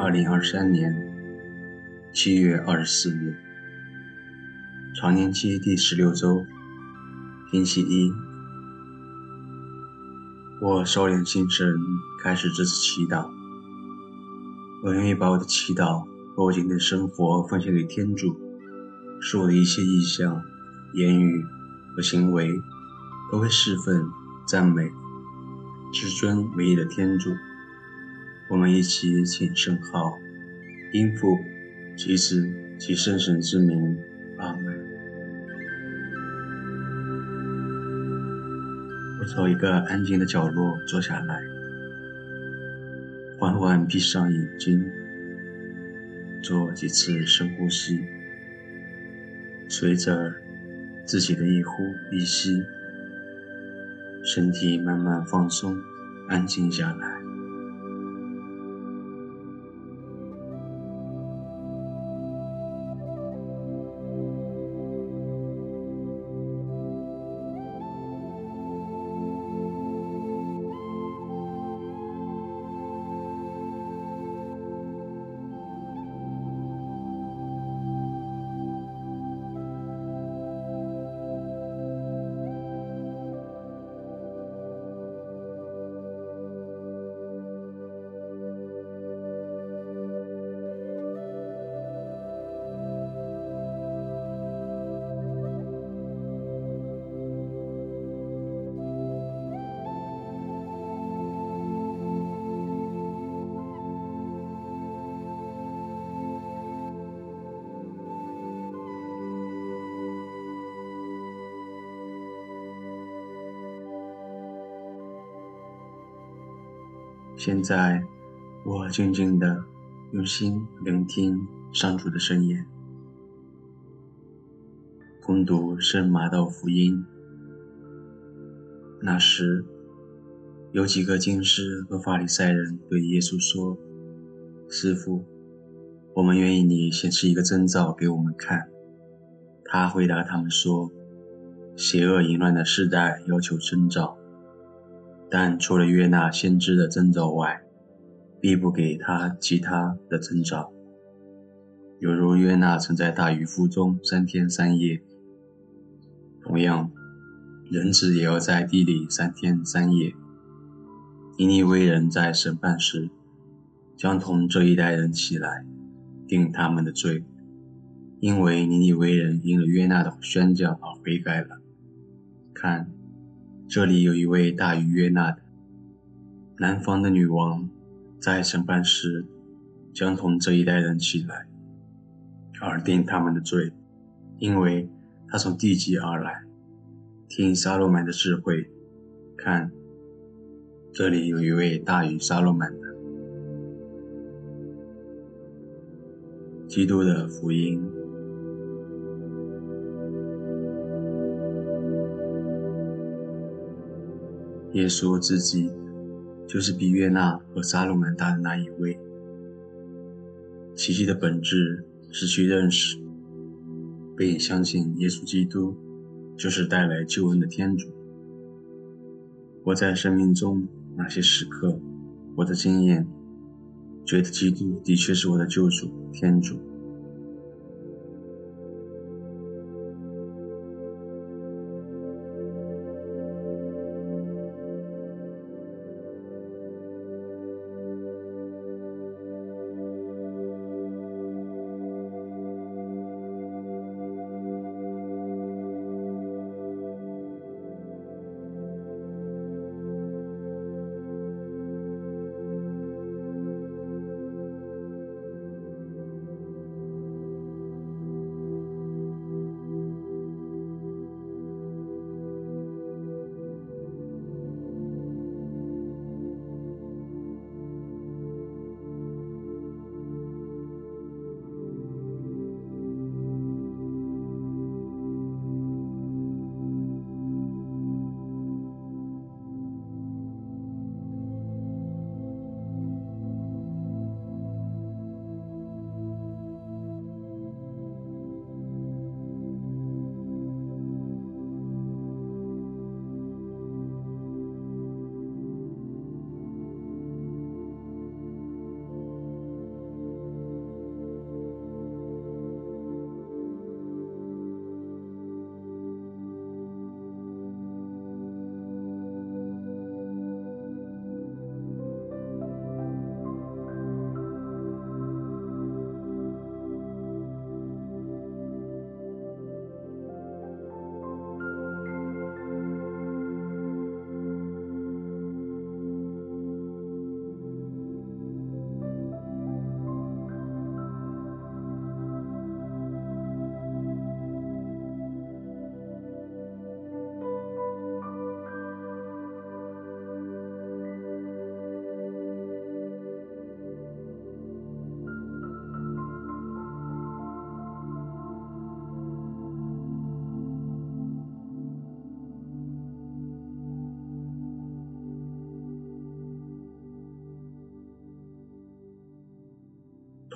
二零二三年七月二十四日，常年期第十六周，星期一。我收敛心神，开始这次祈祷。我愿意把我的祈祷和我今天的生活奉献给天主，使我的一切意向、言语和行为都会侍奉、赞美、至尊唯一的天主。我们一起请圣号，因父及子及圣神之名，阿门。我找一个安静的角落坐下来，缓缓闭上眼睛，做几次深呼吸，随着自己的一呼一吸，身体慢慢放松，安静下来。现在，我静静地用心聆听上主的圣言，恭读圣马窦福音。那时，有几个经师和法利赛人对耶稣说：“师傅，我们愿意你显示一个征兆给我们看。”他回答他们说：“邪恶淫乱的世代要求征兆。”但除了约纳先知的征兆外，必不给他其他的征兆。犹如约纳曾在大鱼腹中三天三夜，同样，人子也要在地里三天三夜。尼尼微人在审判时，将同这一代人起来，定他们的罪，因为尼尼微人因了约纳的宣讲而悔改了。看。这里有一位大于约纳的。南方的女王在审判时，将同这一代人起来，而定他们的罪，因为他从地极而来。听撒罗满的智慧，看，这里有一位大于撒罗满的。基督的福音。耶稣自己就是比约纳和撒罗满大的那一位。奇迹的本质是去认识并相信耶稣基督就是带来救恩的天主。我在生命中那些时刻，我的经验觉得基督的确是我的救主天主。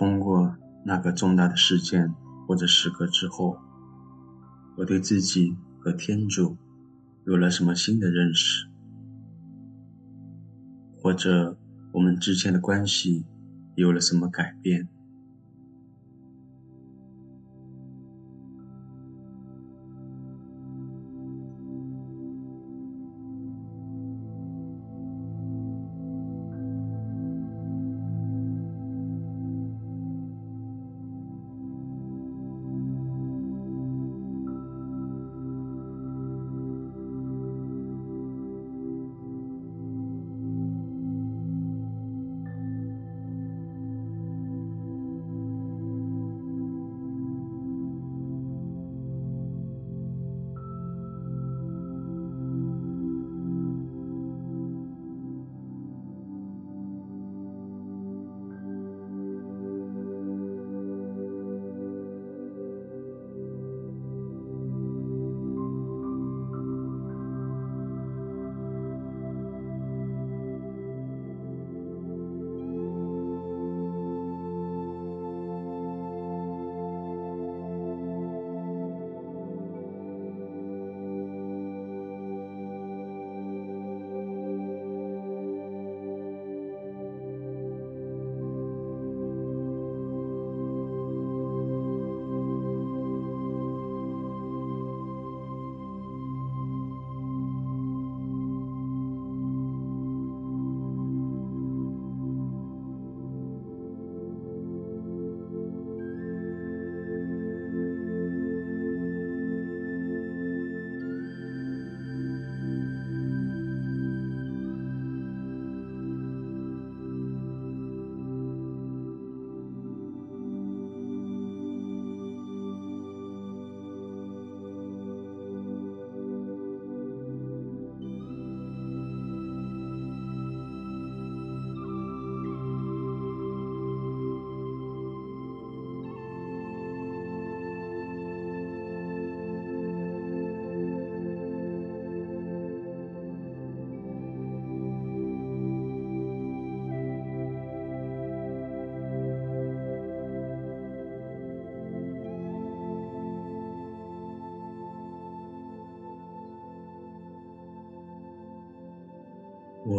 通过那个重大的事件或者时刻之后，我对自己和天主有了什么新的认识，或者我们之间的关系有了什么改变。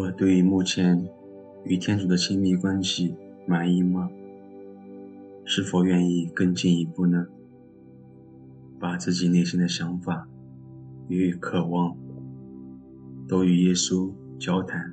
我对于目前与天主的亲密关系满意吗？是否愿意更进一步呢？把自己内心的想法与渴望都与耶稣交谈。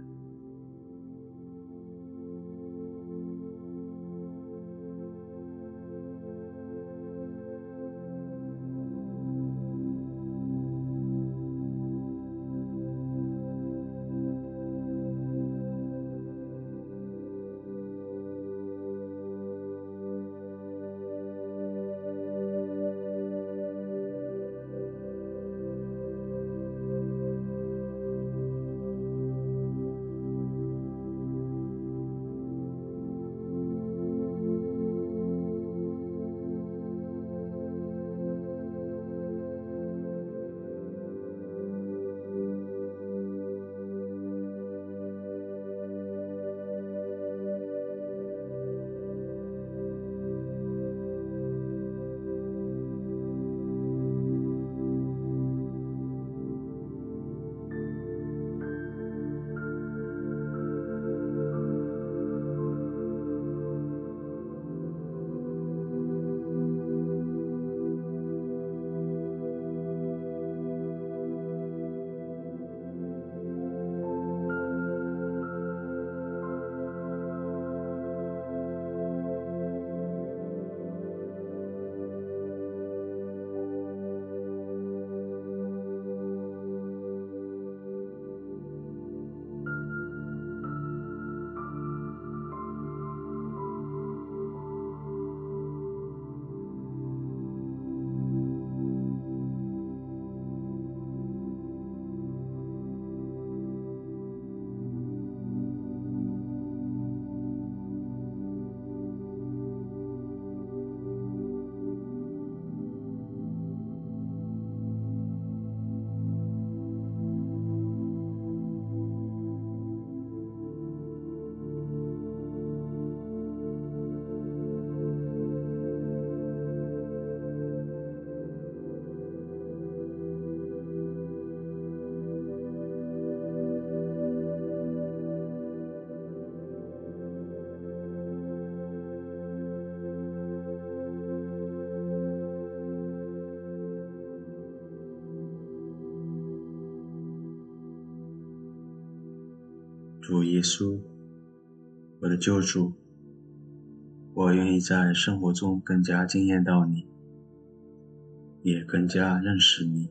主耶稣，我的救主，我愿意在生活中更加惊艳到你，也更加认识你。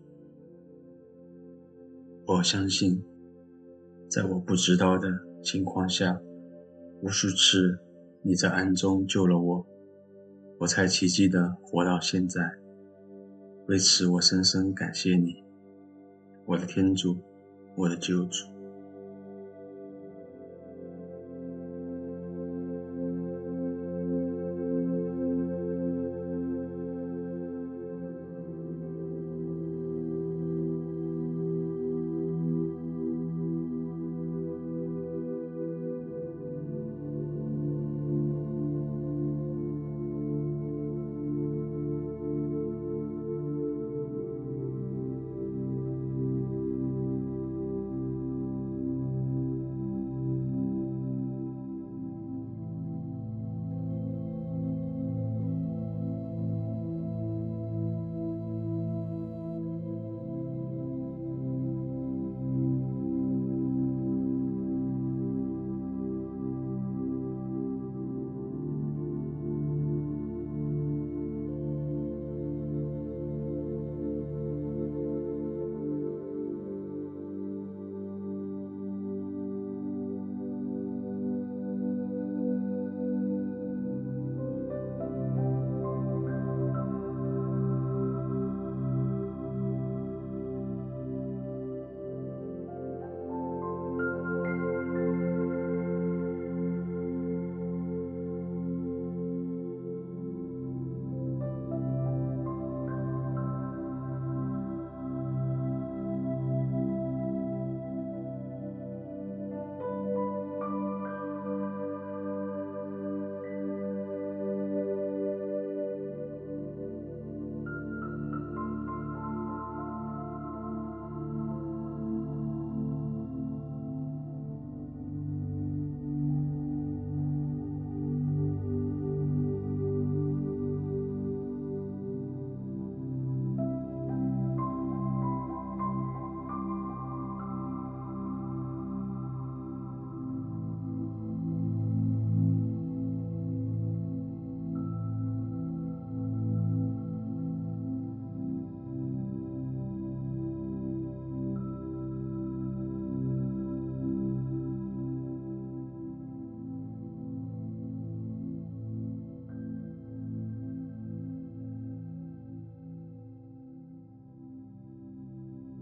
我相信，在我不知道的情况下，无数次你在暗中救了我，我才奇迹的活到现在。为此，我深深感谢你，我的天主，我的救主。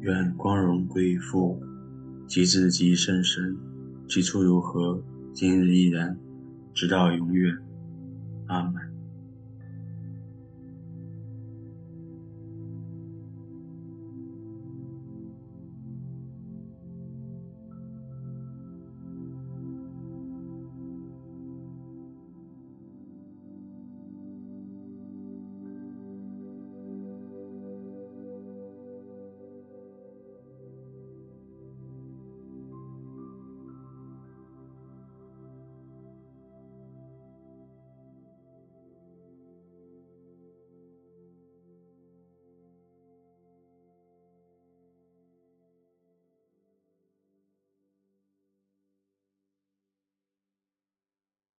愿光荣归于父，及子，及圣神，起初如何，今日依然，直到永远。阿门。